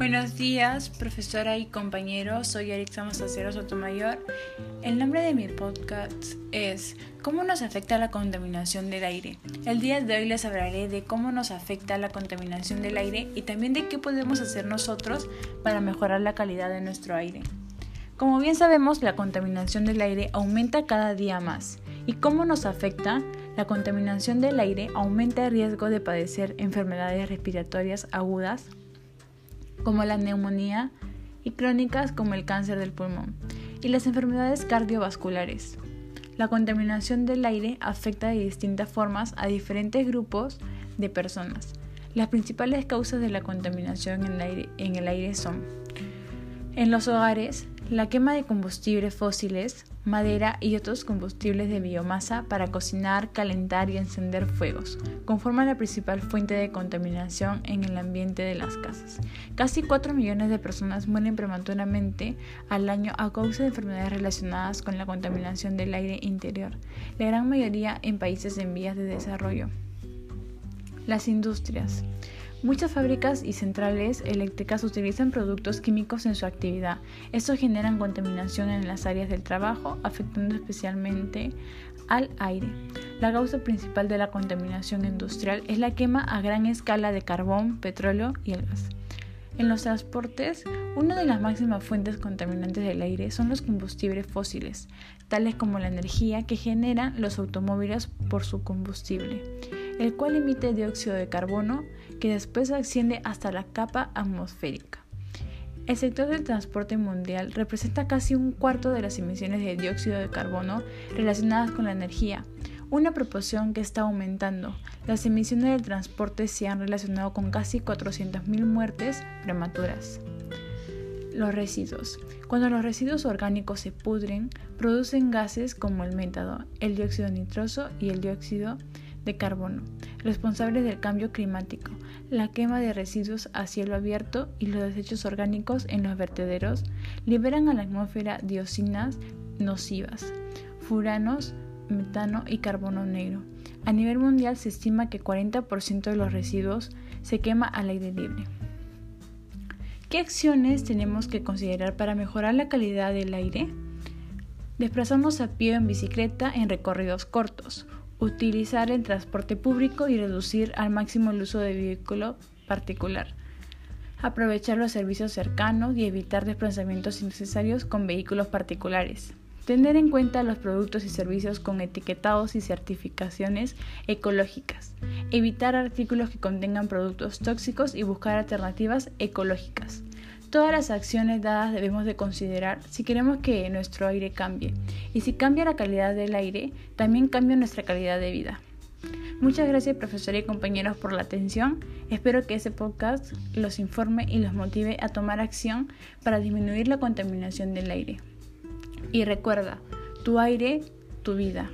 Buenos días, profesora y compañeros. Soy Erixa Mazacero Sotomayor. El nombre de mi podcast es ¿Cómo nos afecta la contaminación del aire? El día de hoy les hablaré de cómo nos afecta la contaminación del aire y también de qué podemos hacer nosotros para mejorar la calidad de nuestro aire. Como bien sabemos, la contaminación del aire aumenta cada día más. ¿Y cómo nos afecta? La contaminación del aire aumenta el riesgo de padecer enfermedades respiratorias agudas como la neumonía y crónicas como el cáncer del pulmón y las enfermedades cardiovasculares. La contaminación del aire afecta de distintas formas a diferentes grupos de personas. Las principales causas de la contaminación en el aire, son en los hogares, la quema de combustibles fósiles, madera y otros combustibles de biomasa para cocinar, calentar y encender fuegos, conforman la principal fuente de contaminación en el ambiente de las casas. Casi 4 millones de personas mueren prematuramente al año a causa de enfermedades relacionadas con la contaminación del aire interior, la gran mayoría en países en vías de desarrollo. Las industrias. Muchas fábricas y centrales eléctricas utilizan productos químicos en su actividad. Esto genera contaminación en las áreas del trabajo, afectando especialmente al aire. La causa principal de la contaminación industrial es la quema a gran escala de carbón, petróleo y el gas. En los transportes, una de las máximas fuentes contaminantes del aire son los combustibles fósiles, tales como la energía que generan los automóviles por su combustible el cual emite dióxido de carbono que después asciende hasta la capa atmosférica. El sector del transporte mundial representa casi un cuarto de las emisiones de dióxido de carbono relacionadas con la energía, una proporción que está aumentando. Las emisiones del transporte se han relacionado con casi 400.000 muertes prematuras. Los residuos. Cuando los residuos orgánicos se pudren, producen gases como el métano, el dióxido nitroso y el dióxido de carbono, responsables del cambio climático, la quema de residuos a cielo abierto y los desechos orgánicos en los vertederos liberan a la atmósfera dioxinas nocivas, furanos, metano y carbono negro. A nivel mundial se estima que 40% de los residuos se quema al aire libre. ¿Qué acciones tenemos que considerar para mejorar la calidad del aire? Desplazarnos a pie o en bicicleta en recorridos cortos, utilizar el transporte público y reducir al máximo el uso de vehículo particular. Aprovechar los servicios cercanos y evitar desplazamientos innecesarios con vehículos particulares. Tener en cuenta los productos y servicios con etiquetados y certificaciones ecológicas. Evitar artículos que contengan productos tóxicos y buscar alternativas ecológicas. Todas las acciones dadas debemos de considerar si queremos que nuestro aire cambie. Y si cambia la calidad del aire, también cambia nuestra calidad de vida. Muchas gracias profesora y compañeros por la atención. Espero que este podcast los informe y los motive a tomar acción para disminuir la contaminación del aire. Y recuerda, tu aire, tu vida.